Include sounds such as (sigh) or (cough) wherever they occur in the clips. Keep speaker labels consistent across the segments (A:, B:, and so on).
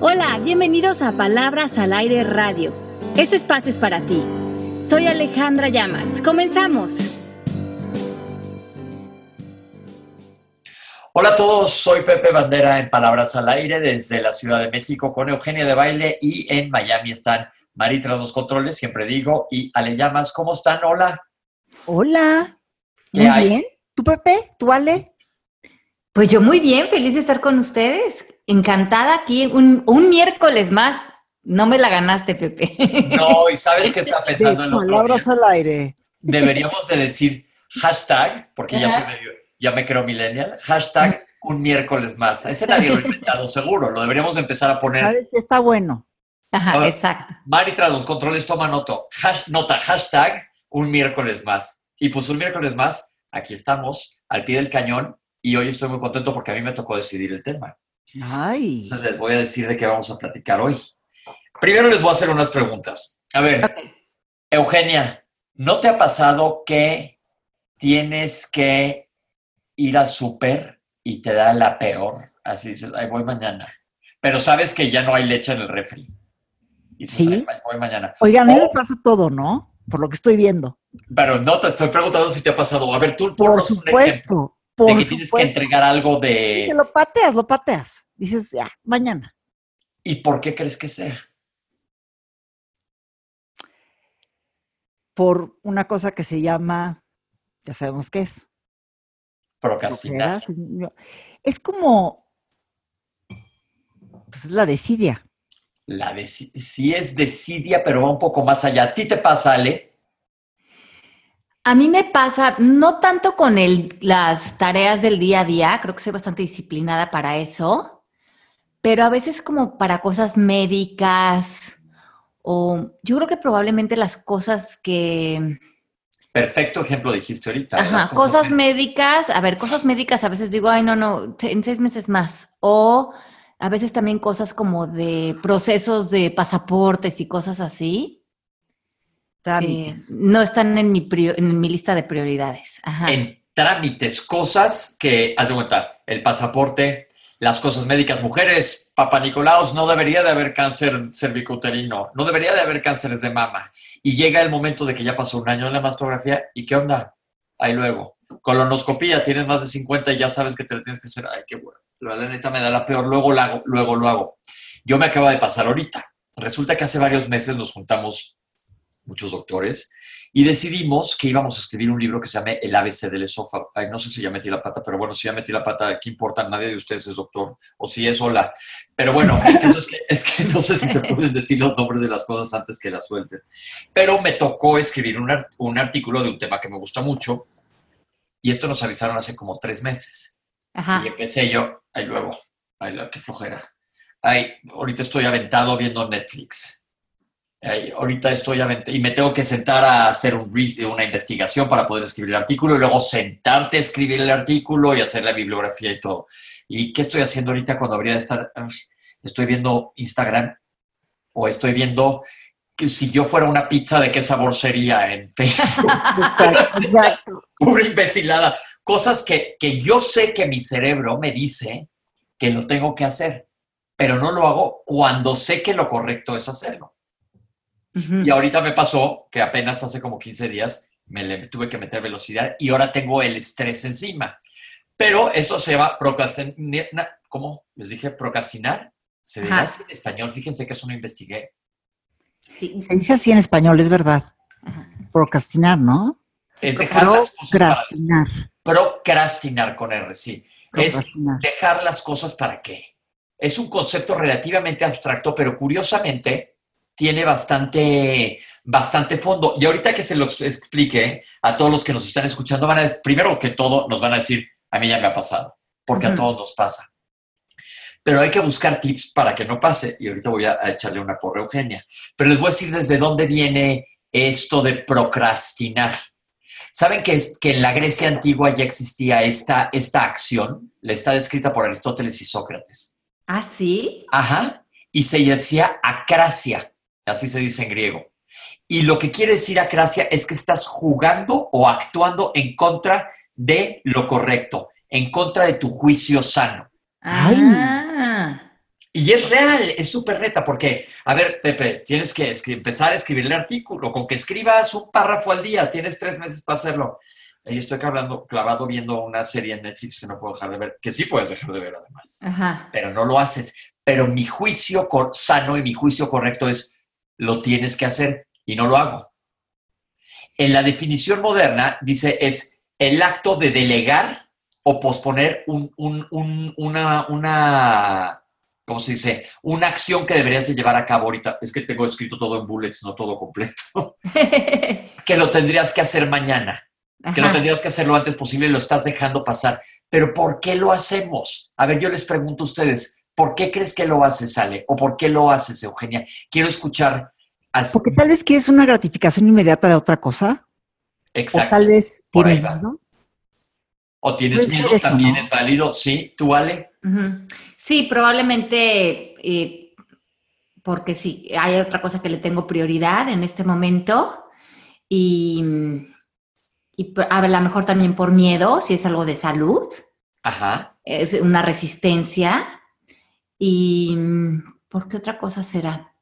A: Hola, bienvenidos a Palabras al Aire Radio. Este espacio es para ti. Soy Alejandra Llamas. Comenzamos.
B: Hola a todos, soy Pepe Bandera en Palabras al Aire desde la Ciudad de México con Eugenia de Baile y en Miami están Maritra Los Controles, siempre digo, y Ale Llamas. ¿Cómo están? Hola.
C: Hola. Muy bien. ¿Tú, Pepe? ¿Tú, Ale?
A: Pues yo muy bien, feliz de estar con ustedes. Encantada aquí, un, miércoles más. No me la ganaste, Pepe.
B: No, y sabes que está (laughs) pensando en los
C: Palabras al aire.
B: Deberíamos de decir hashtag, porque ya soy medio, ya me creo millennial, hashtag un miércoles más. Ese nadie lo ha inventado, seguro. Lo deberíamos empezar a poner.
C: Sabes que está bueno.
A: Ajá, exacto.
B: Mari tras los controles toma nota. nota, hashtag un miércoles más. Y pues un miércoles más, aquí estamos, al pie del cañón, y hoy estoy muy contento porque a mí me tocó decidir el tema.
C: Ay.
B: Entonces les voy a decir de qué vamos a platicar hoy. Primero les voy a hacer unas preguntas. A ver, Eugenia, ¿no te ha pasado que tienes que ir al súper y te da la peor? Así dices, ahí voy mañana. Pero sabes que ya no hay leche en el refri.
C: Y sí.
B: voy mañana.
C: Oigan, a mí me pasa todo, ¿no? Por lo que estoy viendo.
B: Pero no te estoy preguntando si te ha pasado. A ver, tú
C: por supuesto.
B: Por de que tienes que entregar algo de...
C: lo pateas, lo pateas. Dices, ya, mañana.
B: ¿Y por qué crees que sea?
C: Por una cosa que se llama, ya sabemos qué es.
B: Procrastinar.
C: Es como, pues es la desidia.
B: La de, sí es desidia, pero va un poco más allá. ¿A ti te pasa, Ale?
A: A mí me pasa, no tanto con el, las tareas del día a día, creo que soy bastante disciplinada para eso, pero a veces como para cosas médicas o yo creo que probablemente las cosas que...
B: Perfecto ejemplo dijiste ahorita.
A: Ajá, cosas, médicas, a ver, cosas médicas a veces digo, ay, no, no, en seis meses más. O a veces también cosas como de procesos de pasaportes y cosas así
C: Trámites.
A: Eh, no están en mi, en mi lista de prioridades.
B: En trámites, cosas que, haz de cuenta, el pasaporte, las cosas médicas, mujeres, Papa Nicolaos, no debería de haber cáncer cervicouterino, no debería de haber cánceres de mama. Y llega el momento de que ya pasó un año en la mastografía, ¿y qué onda? Ahí luego. Colonoscopía, tienes más de 50 y ya sabes que te lo tienes que hacer. Ay, qué bueno. La neta me da la peor, luego lo hago, luego lo hago. Yo me acaba de pasar ahorita. Resulta que hace varios meses nos juntamos muchos doctores, y decidimos que íbamos a escribir un libro que se llama El ABC del esófago. Ay, no sé si ya metí la pata, pero bueno, si ya metí la pata, ¿qué importa? Nadie de ustedes es doctor, o si es hola. Pero bueno, es que, es que no sé si se pueden decir los nombres de las cosas antes que las suelten. Pero me tocó escribir un, un artículo de un tema que me gusta mucho, y esto nos avisaron hace como tres meses. Y empecé yo, ahí luego, ay, qué flojera. Ay, ahorita estoy aventado viendo Netflix ahorita estoy y me tengo que sentar a hacer un, una investigación para poder escribir el artículo y luego sentarte a escribir el artículo y hacer la bibliografía y todo. ¿Y qué estoy haciendo ahorita cuando habría de estar? Estoy viendo Instagram o estoy viendo que si yo fuera una pizza, ¿de qué sabor sería en (laughs) Facebook? Exacto, Pura imbecilada. Cosas que, que yo sé que mi cerebro me dice que lo tengo que hacer, pero no lo hago cuando sé que lo correcto es hacerlo. Y ahorita me pasó que apenas hace como 15 días me le tuve que meter velocidad y ahora tengo el estrés encima. Pero eso se llama procrastinar. ¿Cómo? Les dije procrastinar. Se dice así en español. Fíjense que eso no investigué.
C: Se dice así en español, es verdad. Procrastinar, ¿no?
B: Es dejar las cosas
C: procrastinar.
B: procrastinar con R, sí. Es dejar las cosas para qué. Es un concepto relativamente abstracto, pero curiosamente tiene bastante, bastante fondo. Y ahorita que se lo explique a todos los que nos están escuchando, van a, primero que todo, nos van a decir, a mí ya me ha pasado, porque a todos nos pasa. Pero hay que buscar tips para que no pase. Y ahorita voy a, echarle una porra Eugenia. Pero les voy a decir desde dónde viene esto de procrastinar. ¿Saben que, que en la Grecia antigua ya existía esta, esta acción? La está descrita por Aristóteles y Sócrates.
A: ¿Ah, sí?
B: Ajá. Y se decía acracia así se dice en griego. Y lo que quiere decir acracia es que estás jugando o actuando en contra de lo correcto, en contra de tu juicio sano.
A: Ah.
B: Y es real, es súper neta, porque, a ver, Pepe, tienes que empezar a escribir el artículo, con que escribas un párrafo al día, tienes tres meses para hacerlo. Y estoy hablando, clavado viendo una serie en Netflix que no puedo dejar de ver, que sí puedes dejar de ver además, pero no lo haces. Pero mi juicio sano y mi juicio correcto es, lo tienes que hacer y no lo hago. En la definición moderna dice es el acto de delegar o posponer un, una, una ¿cómo se dice? Una acción que deberías de llevar a cabo ahorita. Es que tengo escrito todo en bullets, no todo completo. (laughs) que lo tendrías que hacer mañana. Que lo tendrías que hacer lo antes posible y lo estás dejando pasar. Pero ¿por qué lo hacemos? A ver, yo les pregunto a ustedes, ¿por qué crees que lo haces, Ale? ¿O por qué lo haces, Eugenia? Quiero escuchar.
C: Porque tal vez quieres una gratificación inmediata de otra cosa.
B: Exacto.
C: O tal vez tienes miedo.
B: O tienes miedo, también es válido. Sí, tú, Ale.
A: Sí, probablemente eh, porque sí, hay otra cosa que le tengo prioridad en este momento y, a lo mejor también por miedo, si es algo de salud.
B: Ajá.
A: Es una resistencia. ¿Y por qué otra cosa será?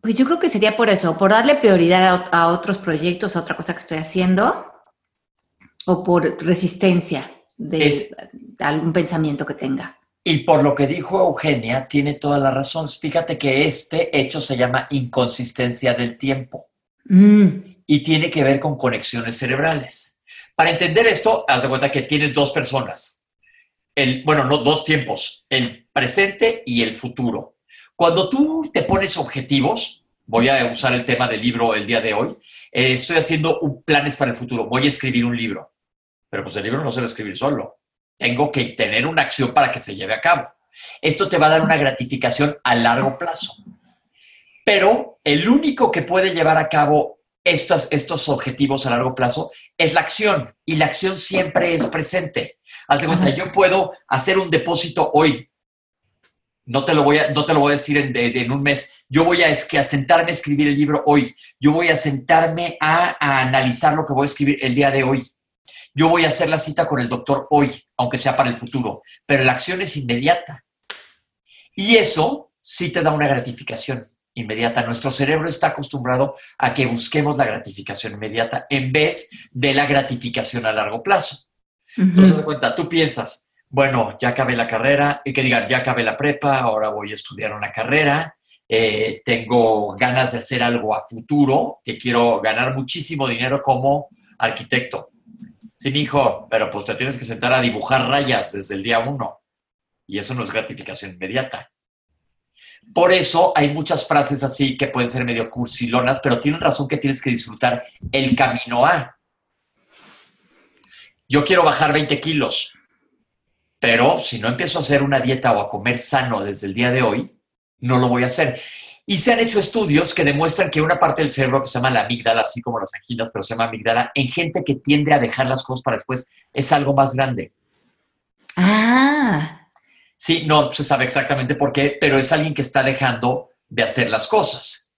A: Pues yo creo que sería por eso, por darle prioridad a, a otros proyectos, a otra cosa que estoy haciendo, o por resistencia de algún pensamiento que tenga.
B: Y por lo que dijo Eugenia, tiene toda la razón. Fíjate que este hecho se llama inconsistencia del tiempo mm. y tiene que ver con conexiones cerebrales. Para entender esto, haz de cuenta que tienes dos personas. Bueno, no dos tiempos, el presente y el futuro. Cuando tú te pones objetivos, voy a usar el tema del libro el día de hoy, eh, estoy haciendo un, planes para el futuro, voy a escribir un libro. Pero pues el libro no se lo escribir solo. Tengo que tener una acción para que se lleve a cabo. Esto te va a dar una gratificación a largo plazo. Pero el único que puede llevar a cabo estos, estos objetivos a largo plazo es la acción. Y la acción siempre es presente. Haz de cuenta, yo puedo hacer un depósito hoy. No te lo voy a, no te lo voy a decir en, un mes. Yo voy a, es que a sentarme a escribir el libro hoy. Yo voy a sentarme a analizar lo que voy a escribir el día de hoy yo voy a hacer la cita con el doctor hoy, aunque sea para el futuro, pero la acción es inmediata. Y eso sí te da una gratificación inmediata. Nuestro cerebro está acostumbrado a que busquemos la gratificación inmediata en vez de la gratificación a largo plazo. Entonces, de cuenta, tú piensas, bueno, ya acabé la carrera, y que digan, ya acabé la prepa, ahora voy a estudiar una carrera, eh, tengo ganas de hacer algo a futuro, que quiero ganar muchísimo dinero como arquitecto. Sí, hijo, pero pues te tienes que sentar a dibujar rayas desde el día uno. Y eso no es gratificación inmediata. Por eso hay muchas frases así que pueden ser medio cursilonas, pero tienen razón que tienes que disfrutar el camino a. Yo quiero bajar 20 kilos, pero si no empiezo a hacer una dieta o a comer sano desde el día de hoy, no lo voy a hacer. Y se han hecho estudios que demuestran que una parte del cerebro que se llama la amígdala, así como las anginas, pero se llama amígdala, en gente que tiende a dejar las cosas para después, es algo más grande.
A: Ah.
B: Sí, no se sabe exactamente por qué, pero es alguien que está dejando de hacer las cosas.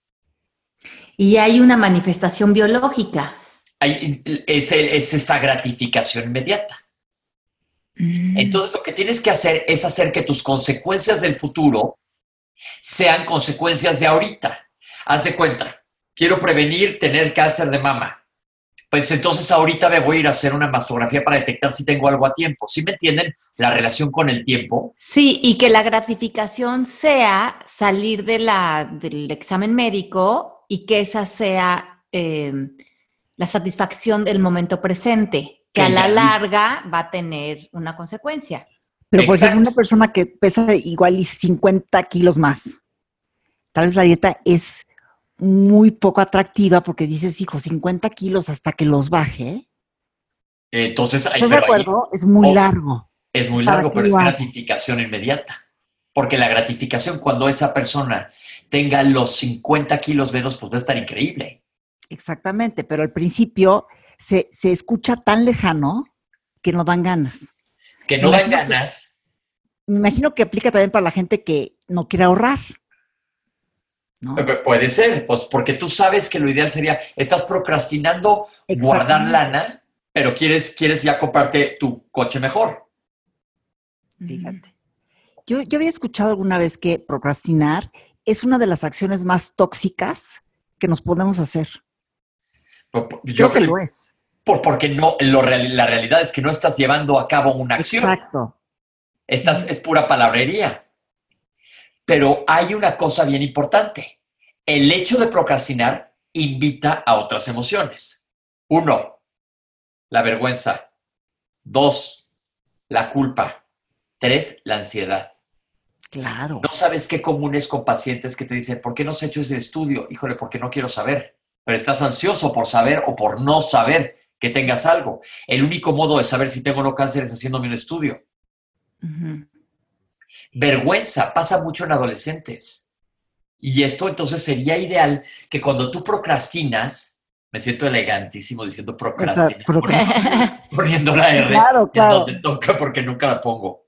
A: Y hay una manifestación biológica.
B: es, esa gratificación inmediata. Mm. Entonces lo que tienes que hacer es hacer que tus consecuencias del futuro sean consecuencias de ahorita. Haz de cuenta, quiero prevenir tener cáncer de mama. Pues entonces ahorita me voy a ir a hacer una mastografía para detectar si tengo algo a tiempo. ¿Sí me entienden la relación con el tiempo?
A: Sí, y que la gratificación sea salir de la, del examen médico y que esa sea em, la satisfacción del momento presente, que a la larga va a tener una consecuencia.
C: Pero por ejemplo, una persona que pesa igual y 50 kilos más, tal vez la dieta es muy poco atractiva porque dices, hijo, 50 kilos hasta que los baje.
B: Entonces,
C: ¿Estás de acuerdo? es muy largo.
B: Es muy largo, pero es gratificación inmediata. Porque la gratificación cuando esa persona tenga los 50 kilos menos, pues va a estar increíble.
C: Exactamente, pero al principio se, se escucha tan lejano que no dan ganas
B: que no dan ganas.
C: me imagino que aplica también para la gente que no quiere ahorrar.
B: Puede ser, pues porque tú sabes que lo ideal sería, estás procrastinando guardar lana, pero quieres, quieres ya comprarte tu coche mejor.
C: Fíjate. Yo, yo había escuchado alguna vez que procrastinar es una de las acciones más tóxicas que nos podemos hacer. Yo creo que lo es.
B: por- porque no, lo la realidad es que no estás llevando a cabo una acción.
C: Exacto.
B: Estás, es pura palabrería. Pero hay una cosa bien importante. El hecho de procrastinar invita a otras emociones. Uno, la vergüenza. Dos, la culpa. Tres, la ansiedad.
C: Claro.
B: No sabes qué común es con pacientes que te dicen, ¿por qué no has hecho ese estudio? Híjole, porque no quiero saber. Pero estás ansioso por saber o por no saber que tengas algo. El único modo de saber si tengo o no cáncer es haciéndome un estudio. Vergüenza pasa mucho en adolescentes. Y esto entonces sería ideal que cuando tú procrastinas, me siento elegantísimo diciendo procrastinar,
C: procrastina.
B: poniendo (laughs) la R
C: Claro,
B: en
C: claro.
B: donde toca porque nunca la pongo.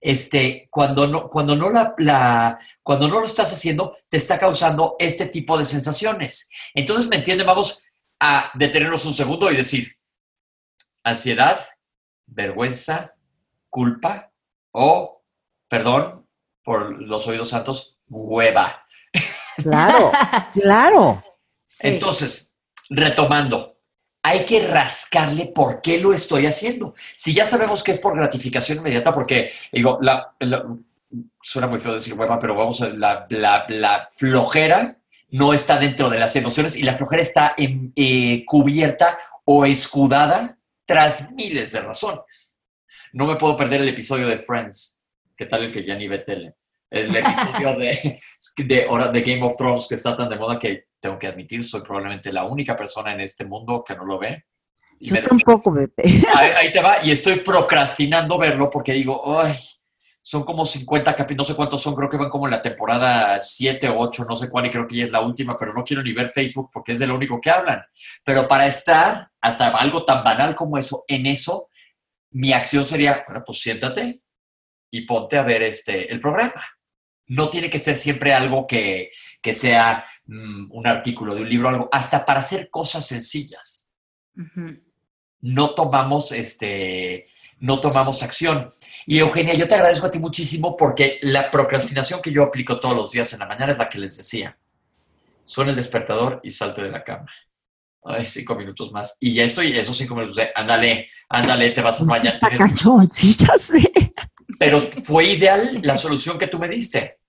B: Este, cuando no, cuando no la, la- cuando no lo estás haciendo, te está causando este tipo de sensaciones. Entonces, ¿me entienden? Vamos a detenernos un segundo y decir ansiedad, vergüenza, culpa o, perdón por los oídos santos, hueva.
C: Claro, (laughs) claro.
A: Sí.
B: Entonces, retomando, hay que rascarle por qué lo estoy haciendo. Si ya sabemos que es por gratificación inmediata, porque, digo, la, la- suena muy feo decir hueva, pero vamos a, la, la- la flojera no está dentro de las emociones y la flojera está en- eh, cubierta o escudada tras miles de razones. No me puedo perder el episodio de Friends. ¿Qué tal el que ya ni ve tele? El episodio de, de, de Game of Thrones que está tan de moda que tengo que admitir, soy probablemente la única persona en este mundo que no lo ve. Y
C: Yo tampoco, Pepe.
B: ahí, ahí te va, y estoy procrastinando verlo porque digo, ay, son como 50 capítulos, no sé cuántos son, creo que van como en la temporada 7 o 8, no sé cuál, y creo que ya es la última, pero no quiero ni ver Facebook porque es de lo único que hablan. Pero para estar hasta algo tan banal como eso, en eso, mi acción sería, bueno, pues siéntate y ponte a ver este, el programa. No tiene que ser siempre algo que, que sea mm, un artículo de un libro, algo, hasta para hacer cosas sencillas
A: Ujú.
B: no tomamos este no tomamos acción. Y Eugenia, yo te agradezco a ti muchísimo porque la procrastinación que yo aplico todos los días en la mañana es la que les decía. Suena el despertador y salte de la cama. Ay, cinco minutos más. Y ya estoy, esos cinco minutos de, ándale, ándale, te vas a bañar.
C: Está cañón, sí, ya sé.
B: Pero fue ideal la solución que tú me diste.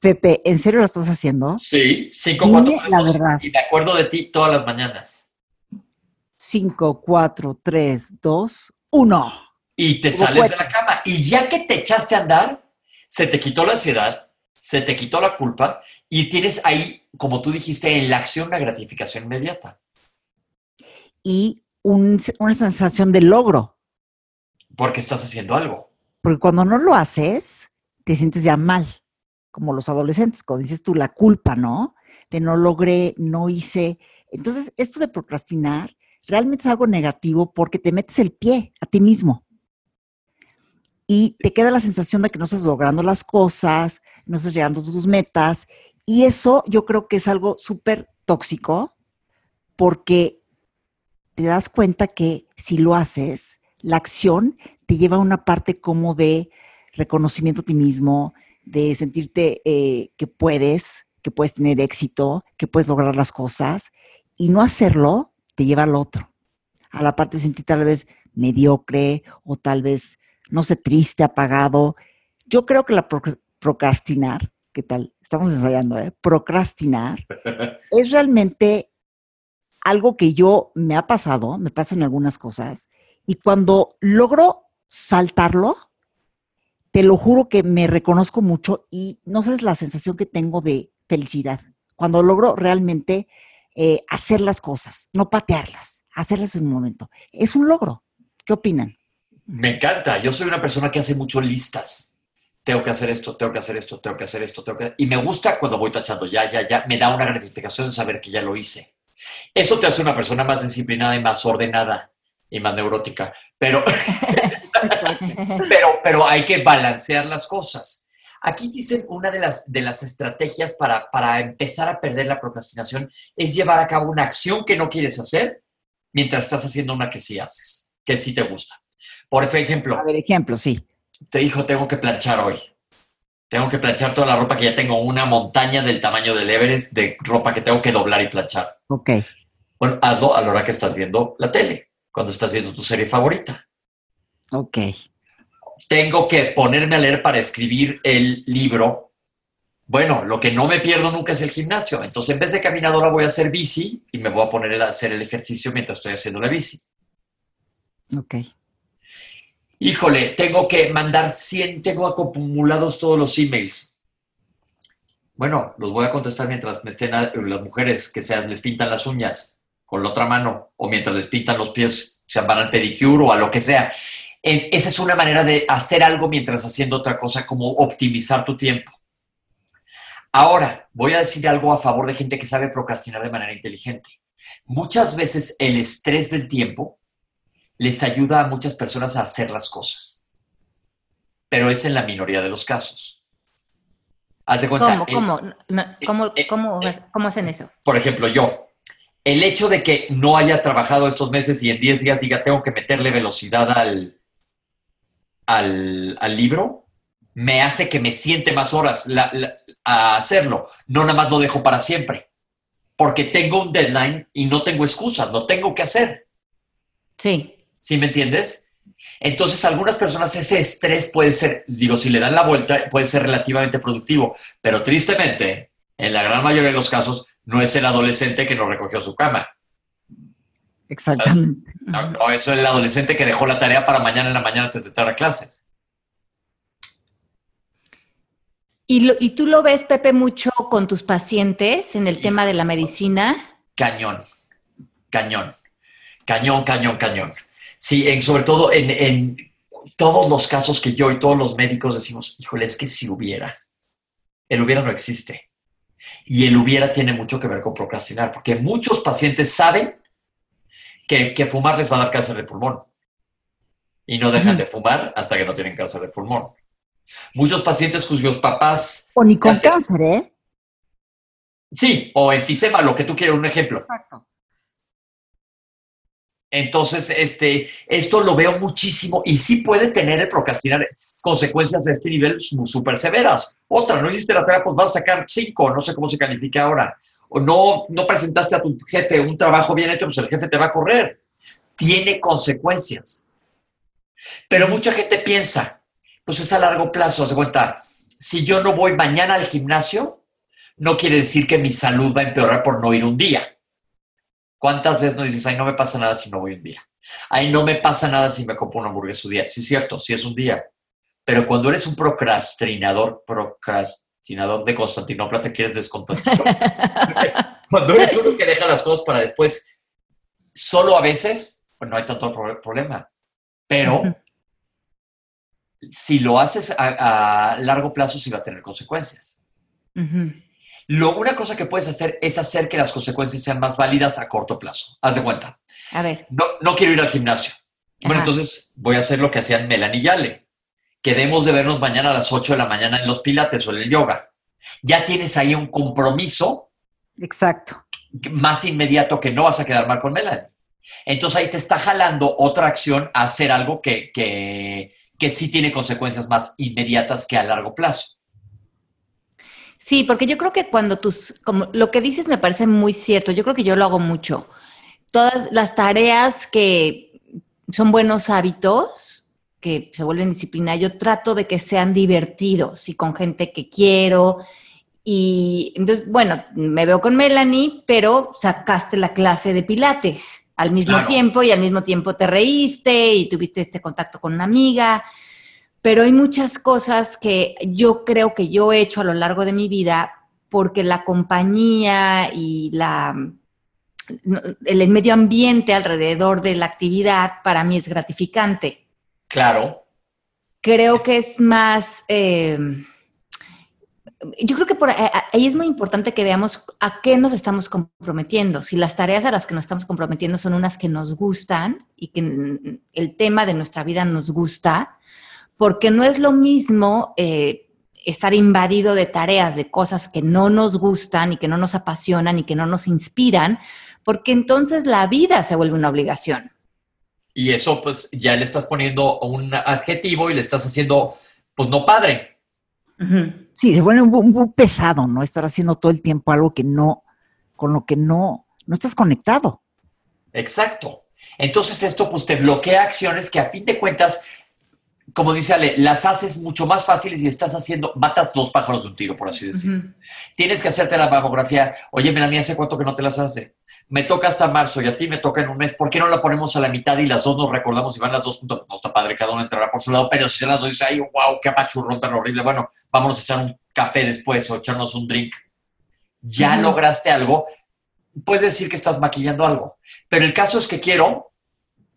C: Pepe, ¿en serio lo estás haciendo?
B: Sí, cinco,
C: Dime
B: cuatro, tres,
C: la verdad.
B: Y me acuerdo de ti todas las mañanas.
C: 5, 4, 3, 2, 1.
B: y te sales de la cama. Y ya que te echaste a andar, se te quitó la ansiedad, se te quitó la culpa y tienes ahí, como tú dijiste, en la acción una gratificación inmediata.
C: Y un- una sensación de logro.
B: Porque estás haciendo algo.
C: Porque cuando no lo haces, te sientes ya mal, como los adolescentes, cuando dices tú la culpa, ¿no? De no logré, no hice. Entonces, esto de procrastinar realmente es algo negativo porque te metes el pie a ti mismo. Y te queda la sensación de que no estás logrando las cosas, no estás llegando a tus metas. Y eso yo creo que es algo súper tóxico porque te das cuenta que si lo haces, la acción te lleva a una parte como de reconocimiento a ti mismo, de sentirte eh, que puedes, que puedes tener éxito, que puedes lograr las cosas, y no hacerlo te lleva al otro, a la parte de sentir tal vez mediocre o tal vez, no sé, triste, apagado. Yo creo que la proc- procrastinar, ¿qué tal? Estamos ensayando, ¿eh? Procrastinar (laughs) es realmente algo que yo me ha pasado, me pasan algunas cosas, y cuando logro saltarlo, te lo juro que me reconozco mucho y no sabes la sensación que tengo de felicidad. Cuando logro realmente eh, hacer las cosas, no patearlas, hacerlas en un momento. Es un logro. ¿Qué opinan?
B: Me encanta. Yo soy una persona que hace mucho listas. Tengo que hacer esto, tengo que hacer esto, tengo que hacer esto, tengo que... Y me gusta cuando voy tachando ya, ya, ya. Me da una gratificación de saber que ya lo hice. Eso te hace una persona más disciplinada y más ordenada y más neurótica. Pero (laughs) (laughs) pero, pero hay que balancear las cosas. Aquí dicen una de las, de las estrategias para, para empezar a perder la procrastinación es llevar a cabo una acción que no quieres hacer mientras estás haciendo una que sí haces, que sí te gusta. Por ejemplo,
C: A ver, ejemplo, sí.
B: te dijo, tengo que planchar hoy. Tengo que planchar toda la ropa que ya tengo, una montaña del tamaño del Everest de ropa que tengo que doblar y planchar.
C: Ok.
B: Bueno, hazlo a la hora que estás viendo la tele, cuando estás viendo tu serie favorita.
C: Ok.
B: Tengo que ponerme a leer para escribir el libro. Bueno, lo que no me pierdo nunca es el gimnasio. Entonces, en vez de caminadora, voy a hacer bici y me voy a poner a hacer el ejercicio mientras estoy haciendo la bici.
C: Ok.
B: Híjole, tengo que mandar 100, tengo acumulados todos los emails. Bueno, los voy a contestar mientras me estén a- las mujeres que sean, les pintan las uñas con la otra mano o mientras les pintan los pies, se van al pedicure o a lo que sea. Esa es una manera de hacer algo mientras haciendo otra cosa, como optimizar tu tiempo. Ahora, voy a decir algo a favor de gente que sabe procrastinar de manera inteligente. Muchas veces el estrés del tiempo les ayuda a muchas personas a hacer las cosas. Pero es en la minoría de los casos. Haz de cuenta.
A: ¿Cómo,
B: eh,
A: cómo,
B: eh,
A: cómo,
B: eh,
A: cómo hacen eso?
B: por ejemplo, yo, el hecho de que no haya trabajado estos meses y en 10 días diga tengo que meterle velocidad al, al, al libro, me hace que me siente más horas la- la- a hacerlo. No nada más lo dejo para siempre. Porque tengo un deadline y no tengo excusas, no tengo que hacer.
A: Sí.
B: ¿Sí me entiendes? Entonces, algunas personas ese estrés puede ser, digo, si le dan la vuelta, puede ser relativamente productivo, pero tristemente, en la gran mayoría de los casos, no es el adolescente que no recogió su cama.
C: Exactamente.
B: No, no, eso es el adolescente que dejó la tarea para mañana en la mañana antes de entrar a clases.
A: ¿Y, lo- ¿Y tú lo ves, Pepe, mucho con tus pacientes en el tema de la medicina?
B: Cañón, cañón, cañón, cañón, cañón. Sí, en- sobre todo en, en todos los casos que yo y todos los médicos decimos, híjole, es que si hubiera, el hubiera no existe. Y el hubiera tiene mucho que ver con procrastinar, porque muchos pacientes saben que, que fumar les va a dar cáncer de pulmón. Y no dejan de fumar hasta que no tienen cáncer de pulmón. Muchos pacientes cuyos papás,
C: O ni con cáncer, ¿eh?
B: sí, o enfisema, lo que tú quieras, un ejemplo.
C: Exacto.
B: Entonces, este, esto lo veo muchísimo y sí puede tener el procrastinar consecuencias de este nivel súper severas. Otra, no hiciste la tarea, pues vas a sacar cinco, no sé cómo se califica ahora. O no, no presentaste a tu jefe un trabajo bien hecho, pues el jefe te va a correr. Tiene consecuencias. Pero mucha gente piensa, pues es a largo plazo, se cuenta, si yo no voy mañana al gimnasio, no quiere decir que mi salud va a empeorar por no ir un día. ¿Cuántas veces no dices, ay, no me pasa nada si no voy un día? Ay, no me pasa nada si me compro una hamburguesa un día. Sí, es cierto, sí es un día. Pero cuando eres un procrastinador, procrastinador de Constantinopla, te quieres desconstantinar. (laughs) cuando eres uno que deja las cosas para después, solo a veces, pues no hay tanto pro- problema. Pero si lo haces a, a largo plazo, sí va a tener consecuencias. Lo, una cosa que puedes hacer es hacer que las consecuencias sean más válidas a corto plazo. Haz de cuenta.
A: A ver.
B: No, no quiero ir al gimnasio. Bueno,
A: Ajá.
B: entonces voy a hacer lo que hacían Melanie y Ale. Quedemos de vernos mañana a las 8 de la mañana en los pilates o en el yoga. Ya tienes ahí un compromiso
C: Exacto.
B: más inmediato que no vas a quedar mal con Melanie. Entonces ahí te está jalando otra acción a hacer algo que, que, que sí tiene consecuencias más inmediatas que a largo plazo.
A: Sí, porque yo creo que cuando tus, como lo que dices me parece muy cierto, yo creo que yo lo hago mucho. Todas las tareas que son buenos hábitos, que se vuelven disciplina, yo trato de que sean divertidos y con gente que quiero. Y entonces, bueno, me veo con Melanie, pero sacaste la clase de pilates al mismo
B: Claro.
A: tiempo y al mismo tiempo te reíste y tuviste este contacto con una amiga pero hay muchas cosas que yo creo que yo he hecho a lo largo de mi vida porque la compañía y la, el medio ambiente alrededor de la actividad para mí es gratificante.
B: Claro,
A: Creo que es más... eh, yo creo que por ahí ahí es muy importante que veamos a qué nos estamos comprometiendo. Si las tareas a las que nos estamos comprometiendo son unas que nos gustan y que el tema de nuestra vida nos gusta, porque no es lo mismo eh, estar invadido de tareas, de cosas que no nos gustan y que no nos apasionan y que no nos inspiran, porque entonces la vida se vuelve una obligación.
B: Y eso, pues, ya le estás poniendo un adjetivo y le estás haciendo, pues, no padre.
C: Sí, se vuelve un, pesado, ¿no? Estar haciendo todo el tiempo algo que no, con lo que no, no estás conectado.
B: Exacto. Entonces esto pues te bloquea acciones que a fin de cuentas, como dice Ale, las haces mucho más fáciles y estás haciendo, matas dos pájaros de un tiro, por así decirlo. Tienes que hacerte la mamografía. Oye, Melanie, ¿hace cuánto que no te las hace? Me toca hasta marzo y a ti me toca en un mes. ¿Por qué no la ponemos a la mitad y las dos nos recordamos y van las dos juntas? No está padre, cada uno entrará por su lado, pero si se las dos dice, ay, wow, qué apachurrón tan horrible. Bueno, vamos a echar un café después o echarnos un drink. Ya lograste algo, puedes decir que estás maquillando algo. Pero el caso es que quiero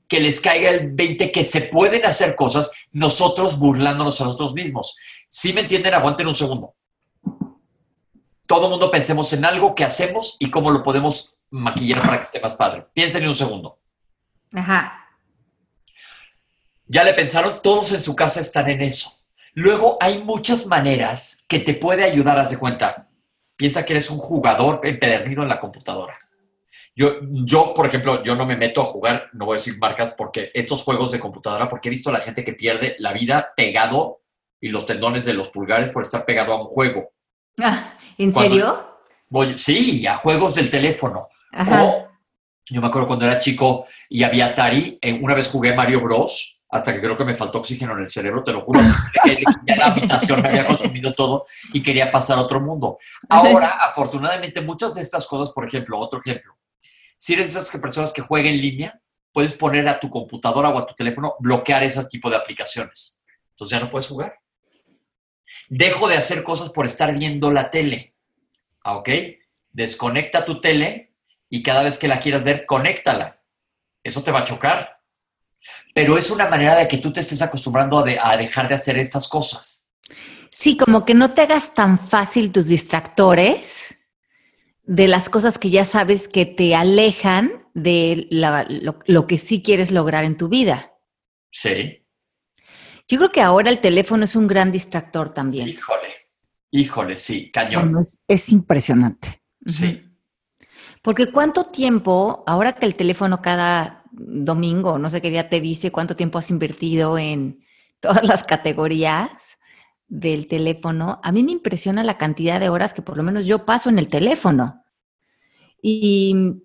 B: que les caiga el 20 que se pueden hacer cosas nosotros burlándonos a nosotros mismos. Si me entienden, aguanten un segundo. Todo mundo pensemos en algo que hacemos y cómo lo podemos maquillar para que esté más padre. Piensen en un segundo.
A: Ajá.
B: Ya le pensaron, todos en su casa están en eso. Luego hay muchas maneras que te puede ayudar a hacer cuenta. Piensa que eres un jugador empedernido en la computadora. Yo, yo, por ejemplo, yo no me meto a jugar, no voy a decir marcas, porque estos juegos de computadora, porque he visto a la gente que pierde la vida pegado y los tendones de los pulgares por estar pegado a un juego.
A: Ah, ¿En serio?
B: Voy, sí, a juegos del teléfono. yo me acuerdo cuando era chico y había Atari, una vez jugué Mario Bros hasta que creo que me faltó oxígeno en el cerebro, te lo juro, (laughs) que la habitación me había consumido todo y quería pasar a otro mundo. Ahora, afortunadamente, muchas de estas cosas, por ejemplo, otro ejemplo, si eres de esas personas que juegan en línea, puedes poner a tu computadora o a tu teléfono bloquear ese tipo de aplicaciones. Entonces ya no puedes jugar. Dejo de hacer cosas por estar viendo la tele. Ah, ¿Ok? Desconecta tu tele y cada vez que la quieras ver, conéctala. Eso te va a chocar pero es una manera de que tú te estés acostumbrando a, dejar de hacer estas cosas.
A: Sí, como que no te hagas tan fácil tus distractores de las cosas que ya sabes que te alejan de lo, que sí quieres lograr en tu vida.
B: Sí.
A: Yo creo que ahora el teléfono es un gran distractor también.
B: Híjole, híjole, sí, cañón.
C: es impresionante.
B: Sí.
A: Porque cuánto tiempo, ahora que el teléfono cada domingo, no sé qué día te dice cuánto tiempo has invertido en todas las categorías del teléfono, a mí me impresiona la cantidad de horas que por lo menos yo paso en el teléfono. Y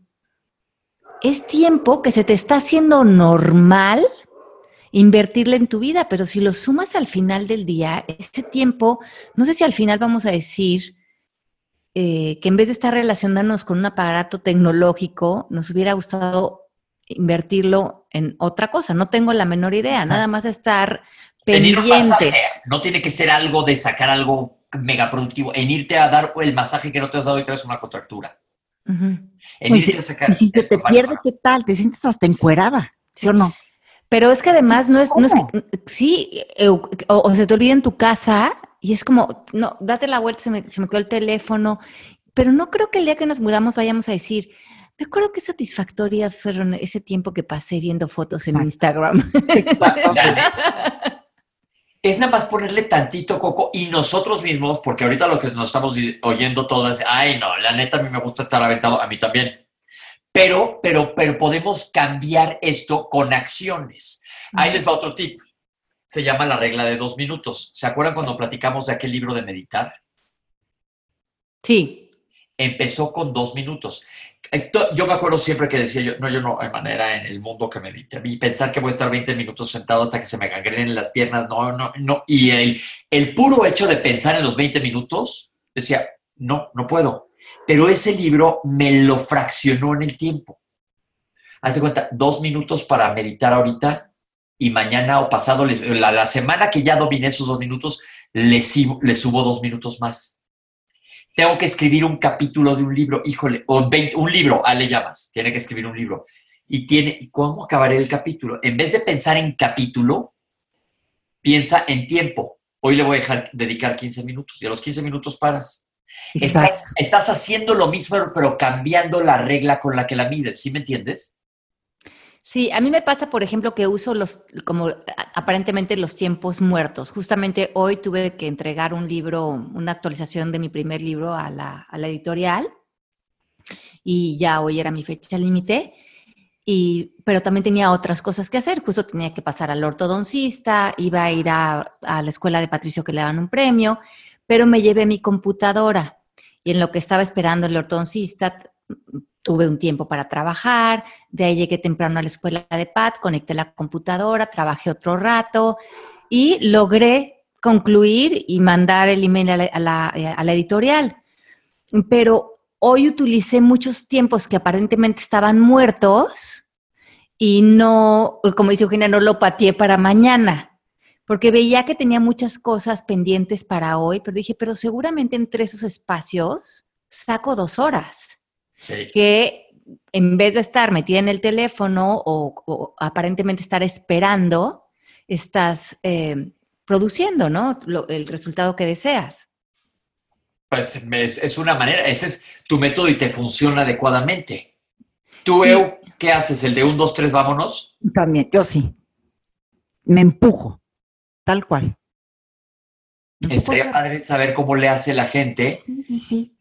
A: es tiempo que se te está haciendo normal invertirle en tu vida, pero si lo sumas al final del día, ese tiempo, no sé si al final vamos a decir eh, que en vez de estar relacionándonos con un aparato tecnológico, nos hubiera gustado invertirlo en otra cosa. No tengo la menor idea, nada más estar pendiente.
B: No tiene que ser algo de sacar algo mega productivo, en irte a dar el masaje que no te has dado y traes una contractura.
C: En pues irte a sacar. Y si te, te pierde, ¿qué tal? Te sientes hasta encuerada, ¿sí o no?
A: Pero es que además no es, no es que, sí, o, se te olvida en tu casa y es como, no, date la vuelta, se me, se me quedó el teléfono, pero no creo que el día que nos muramos vayamos a decir, me acuerdo qué satisfactoria fueron ese tiempo que pasé viendo fotos en Instagram. (laughs)
B: es nada más ponerle tantito coco y nosotros mismos, porque ahorita lo que nos estamos oyendo todas, ay no, la neta a mí me gusta estar aventado, a mí también. Pero, pero, pero podemos cambiar esto con acciones. Ahí les va otro tip. Se llama la regla de dos minutos. ¿Se acuerdan cuando platicamos de aquel libro de meditar?
A: Sí.
B: Empezó con dos minutos. Yo me acuerdo siempre que decía yo, no, yo no hay manera en el mundo que medite. A pensar que voy a estar 20 minutos sentado hasta que se me gangrenen las piernas, no, no, no. Y el, el puro hecho de pensar en los 20 minutos, decía, no, no puedo. Pero ese libro me lo fraccionó en el tiempo. Haz de cuenta, dos minutos para meditar ahorita y mañana o pasado, la, la semana que ya dominé esos dos minutos, le subo dos minutos más tengo que escribir un capítulo de un libro, híjole, o un libro, Ale llamas, tiene que escribir un libro. Y tiene, ¿cómo acabaré el capítulo? En vez de pensar en capítulo, piensa en tiempo. Hoy le voy a dejar dedicar 15 minutos y a los 15 minutos paras. Estás, estás, haciendo lo mismo, pero cambiando la regla con la que la mides, ¿sí me entiendes?
A: Sí, a mí me pasa, por ejemplo, que uso los, como aparentemente los tiempos muertos. Justamente hoy tuve que entregar un libro, una actualización de mi primer libro a la, editorial y ya hoy era mi fecha límite. y, pero también tenía otras cosas que hacer. Justo tenía que pasar al ortodoncista, iba a ir a, la escuela de Patricio que le daban un premio, pero me llevé mi computadora y en lo que estaba esperando el ortodoncista tuve un tiempo para trabajar, de ahí llegué temprano a la escuela de Pat, conecté la computadora, trabajé otro rato y logré concluir y mandar el email a la, a la, a la editorial. Pero hoy utilicé muchos tiempos que aparentemente estaban muertos y no, como dice Eugenia, no lo pateé para mañana, porque veía que tenía muchas cosas pendientes para hoy, pero dije, pero seguramente entre esos espacios saco dos horas.
B: Sí.
A: Que en vez de estar metida en el teléfono o, o aparentemente estar esperando, estás eh, produciendo, ¿no? Lo, el resultado que deseas.
B: Pues es, es, una manera, ese es tu método y te funciona adecuadamente. ¿Tú,
A: Sí.
B: Eu, qué haces? ¿El de un, dos, tres, vámonos?
C: También, yo sí. Me empujo, tal cual. Me
B: Estaría padre saber cómo le hace la gente.
C: Sí, sí, sí.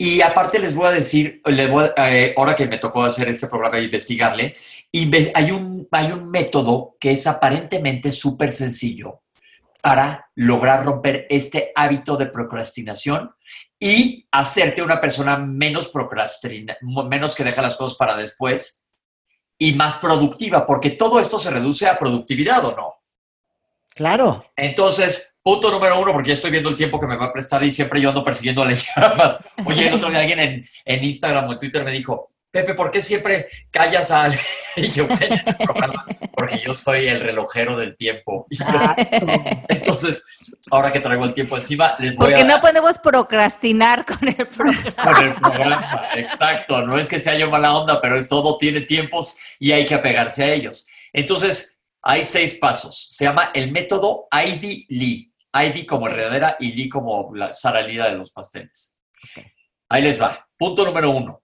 B: Y aparte les voy a decir, les voy a- eh, ahora que me tocó hacer este programa e investigarle, inve- hay, un, hay un método que es aparentemente súper sencillo para lograr romper este hábito de procrastinación y hacerte una persona menos procrastina, menos que deja las cosas para después y más productiva, porque todo esto se reduce a productividad, ¿o no?
C: Claro.
B: Entonces, punto número uno, porque ya estoy viendo el tiempo que me va a prestar y siempre yo ando persiguiendo a las (laughs) llamas. Oye, el otro día alguien en, en Instagram o en Twitter me dijo, Pepe, ¿por qué siempre callas al... (laughs) Y yo, "Ven en el programa, porque yo soy el relojero del tiempo. (laughs) Entonces, ahora que traigo el tiempo encima, les voy
A: Porque
B: a
A: no podemos procrastinar con el programa.
B: con el programa. Exacto, no es que sea yo mala onda, pero todo tiene tiempos y hay que apegarse a ellos. Entonces, hay seis pasos. Se llama el método Ivy Lee. Ivy como
A: Ok.
B: enredadera y Lee como la Sara Lida de los pasteles. Ahí les va. Punto número uno.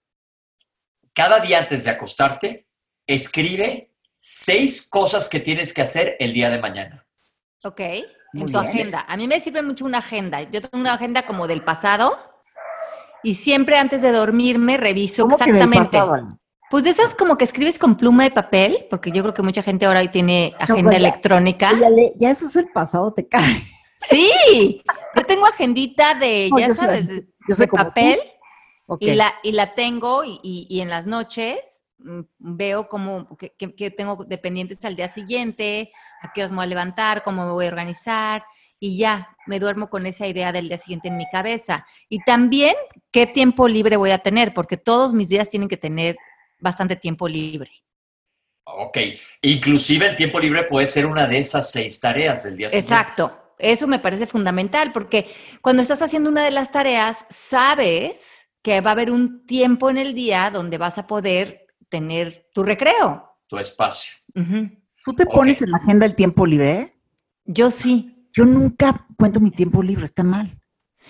B: Cada día antes de acostarte, escribe seis cosas que tienes que hacer el día de mañana.
A: Ok, en
C: Muy
A: tu
C: bien.
A: agenda. A mí me sirve mucho una agenda. Yo tengo una agenda como del pasado y siempre antes de dormirme reviso
C: ¿Cómo que del
A: exactamente.
C: pasado, Ana?
A: Pues de esas como que escribes con pluma de papel, porque yo creo que mucha gente ahora hoy tiene agenda
C: pues ya-
A: electrónica.
C: Ya, ya eso es el pasado, te cae.
A: Sí, yo tengo agendita de,
C: No,
A: ya
C: yo
A: sabes, de,
C: yo soy
A: de
C: como tú.
A: papel y, la, y la tengo y, y- y en las noches mm, veo cómo, qué, qué- qué tengo de pendientes al día siguiente, a qué horas me voy a levantar, cómo me voy a organizar y ya me duermo con esa idea del día siguiente en mi cabeza. Y también qué tiempo libre voy a tener, porque todos mis días tienen que tener bastante tiempo libre.
B: Ok. Inclusive el tiempo libre puede ser una de esas seis tareas del día siguiente.
A: Exacto. Eso me parece fundamental porque cuando estás haciendo una de las tareas, sabes que va a haber un tiempo en el día donde vas a poder tener tu recreo.
B: Tu espacio.
C: ¿Tú te pones en la agenda el tiempo libre?
A: Yo sí.
C: Yo nunca cuento mi tiempo libre, está mal.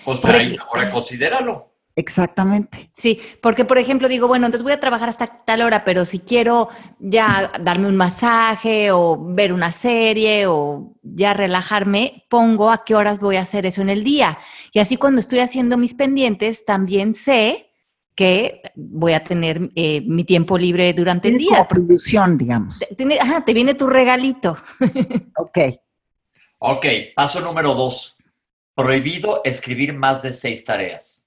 B: Pues ahora considéralo.
C: Exactamente.
A: Sí, porque por ejemplo digo, bueno, entonces voy a trabajar hasta tal hora, pero si quiero ya darme un masaje o ver una serie o ya relajarme, pongo a qué horas voy a hacer eso en el día. Y así cuando estoy haciendo mis pendientes, también sé que voy a tener eh, mi tiempo libre durante el día.
C: como producción, digamos.
A: Te, tiene- ajá, te viene tu regalito. (laughs)
C: Ok.
B: Ok, paso número dos. Prohibido escribir más de seis tareas.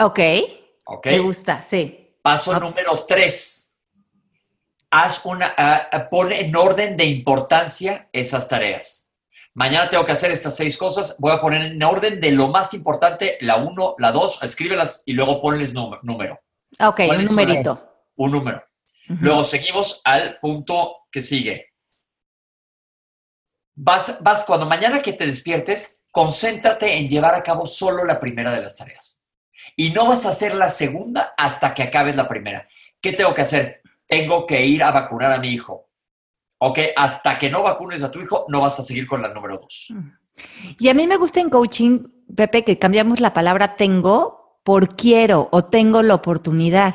A: Ok,
B: Ok.
A: me gusta, sí.
B: Paso número tres. Haz una, pon en orden de importancia esas tareas. Mañana tengo que hacer estas seis cosas. Voy a poner en orden de lo más importante, la uno, la dos, escríbelas y luego ponles número.
A: Ok,
B: ¿Cuál
A: un numerito.
B: un número.
A: Ujú.
B: Luego seguimos al punto que sigue. Vas, vas, cuando mañana que te despiertes, concéntrate en llevar a cabo solo la primera de las tareas. Y no vas a hacer la segunda hasta que acabes la primera. ¿Qué tengo que hacer? Tengo que ir a vacunar a mi hijo. Ok, hasta que no vacunes a tu hijo, no vas a seguir con la número dos.
A: Y a mí me gusta en coaching, Pepe, que cambiamos la palabra tengo por quiero o tengo la oportunidad.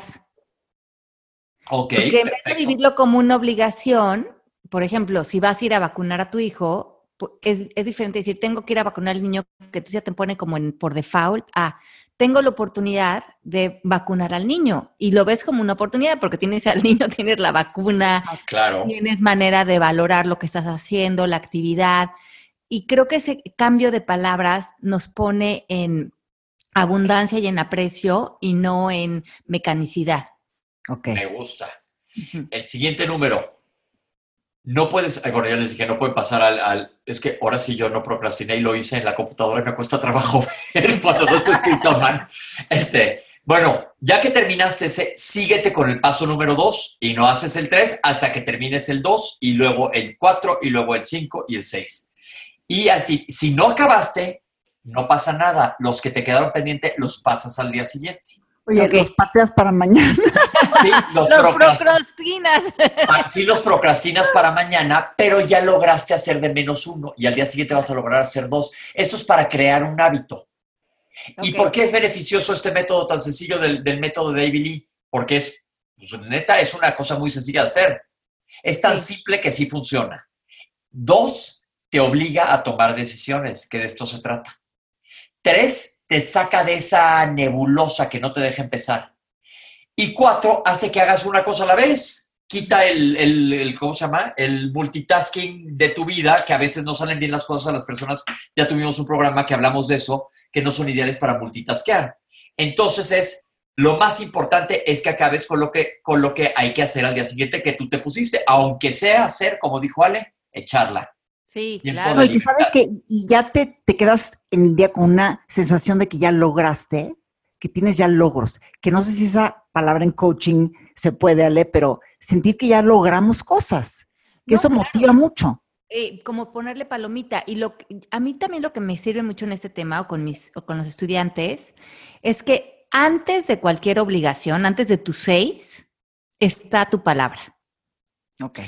B: Ok,
A: Porque en vez de vivirlo como una obligación, por ejemplo, si vas a ir a vacunar a tu hijo, es, es, diferente decir, tengo que ir a vacunar al niño, que tú ya te pone como en, por default, a tengo la oportunidad de vacunar al niño y lo ves como una oportunidad porque tienes al (laughs) niño, tienes la vacuna,
B: claro.
A: tienes manera de valorar lo que estás haciendo, la actividad. Y creo que ese cambio de palabras nos pone en abundancia y en aprecio y no en mecanicidad.
B: Okay. Me gusta. El siguiente número. No puedes, bueno, ya les dije, no pueden pasar al, es que ahora sí yo no procrastiné y lo hice en la computadora y me cuesta trabajo (laughs) ver cuando no está escrito a mano. Este, bueno, ya que terminaste ese, síguete con el paso número dos y no haces el tres hasta que termines el dos y luego el cuatro y luego el cinco y el seis. Y al fin, si no acabaste, no pasa nada. Los que te quedaron pendientes los pasas al día siguiente.
C: Oye, los pateas para mañana. (laughs)
A: Sí, los, procrastinas.
B: Ah, sí, los procrastinas para mañana, pero ya lograste hacer de menos uno y al día siguiente vas a lograr hacer dos. Esto es para crear un hábito. ¿Y por qué es beneficioso este método tan sencillo del, método de David Lee? Porque es, pues, neta, es una cosa muy sencilla de hacer. Es tan simple que sí funciona. Dos, te obliga a tomar decisiones, que de esto se trata. Tres, te saca de esa nebulosa que no te deja empezar. Y cuatro, hace que hagas una cosa a la vez. Quita el, el, ¿cómo se llama? El multitasking de tu vida, que a veces no salen bien las cosas a las personas. Ya tuvimos un programa que hablamos de eso, que no son ideales para multitaskear. Entonces es, lo más importante es que acabes con lo que, con lo que hay que hacer al día siguiente que tú te pusiste, aunque sea hacer, como dijo Ale, echarla.
A: Sí, claro.
C: y sabes que ya te, te, quedas en el día con una sensación de que ya lograste, que tienes ya logros, que no sé si esa palabra en coaching se puede, Ale, pero sentir que ya logramos cosas, que eso motiva mucho.
A: Eh, como ponerle palomita. Y lo, a mí también lo que me sirve mucho en este tema o con, mis, o con los estudiantes es que antes de cualquier obligación, antes de tus seis, está tu palabra.
C: Ok.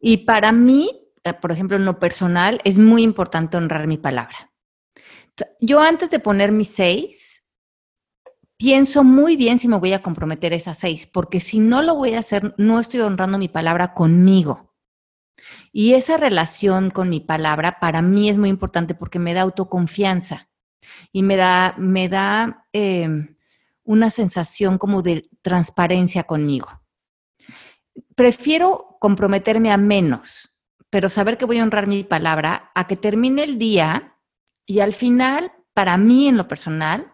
A: Y para mí, eh, por ejemplo, en lo personal, es muy importante honrar mi palabra. Yo antes de poner mis seis, pienso muy bien si me voy a comprometer esas seis, porque si no lo voy a hacer, no estoy honrando mi palabra conmigo. Y esa relación con mi palabra para mí es muy importante porque me da autoconfianza y me da, me da em, una sensación como de transparencia conmigo. Prefiero comprometerme a menos pero saber que voy a honrar mi palabra a que termine el día y al final, para mí en lo personal,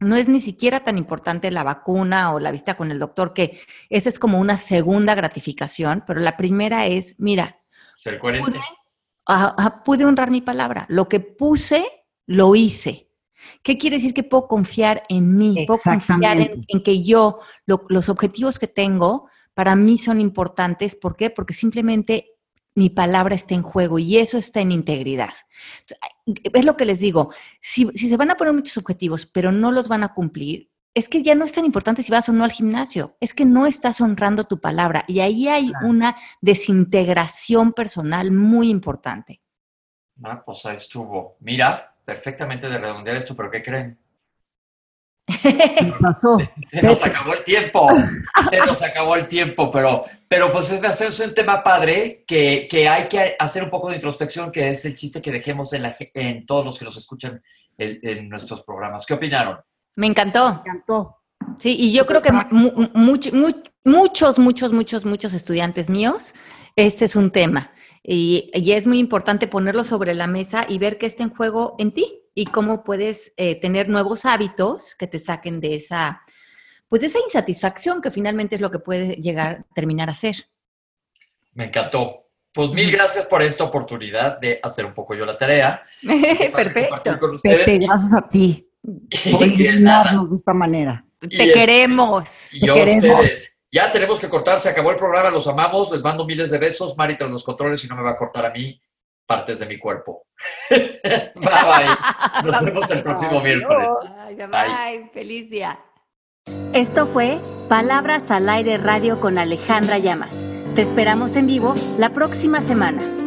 A: no es ni siquiera tan importante la vacuna o la vista con el doctor, que esa es como una segunda gratificación, pero la primera es, mira,
B: ser coherente.
A: Pude, honrar mi palabra. Lo que puse, lo hice. ¿Qué quiere decir que puedo confiar en mí? Puedo confiar en, que yo, los objetivos que tengo, para mí son importantes. ¿Por qué? Porque simplemente mi palabra está en juego y eso está en integridad. Es lo que les digo, si, se van a poner muchos objetivos, pero no los van a cumplir, es que ya no es tan importante si vas o no al gimnasio, es que no estás honrando tu palabra y ahí hay una desintegración personal muy importante.
B: Ah, pues ahí estuvo. Mira, perfectamente de redondear esto, pero ¿qué creen?
C: ¿Qué (laughs) pasó? (laughs)
B: Se nos acabó el tiempo, se nos acabó el tiempo, pero, pero pues es, un tema padre que, que, hay que hacer un poco de introspección, que es el chiste que dejemos en, la, en todos los que nos escuchan en, nuestros programas. ¿Qué opinaron?
A: Me encantó.
C: Me encantó.
A: Sí, y yo creo que muchos, muchos, muchos, muchos estudiantes míos, este es un tema. Y, y es muy importante ponerlo sobre la mesa y ver qué está en juego en ti y cómo puedes eh, tener nuevos hábitos que te saquen de esa, pues de esa insatisfacción que finalmente es lo que puede llegar a terminar a ser.
B: Me encantó. Pues mil gracias por esta oportunidad de hacer un poco yo la tarea. (laughs)
C: Perfecto. gracias a ti (laughs) por iluminarnos de esta manera.
A: Te queremos.
B: Y yo ustedes. Ya tenemos que cortar, se acabó el programa, los amamos, les mando miles de besos. Mari tras los controles y no me va a cortar a mí partes de mi cuerpo. (laughs) bye bye. Nos vemos el próximo miércoles.
A: Bye, bye. Feliz día.
D: Esto fue Palabras al Aire Radio con Alejandra Llamas. Te esperamos en vivo la próxima semana.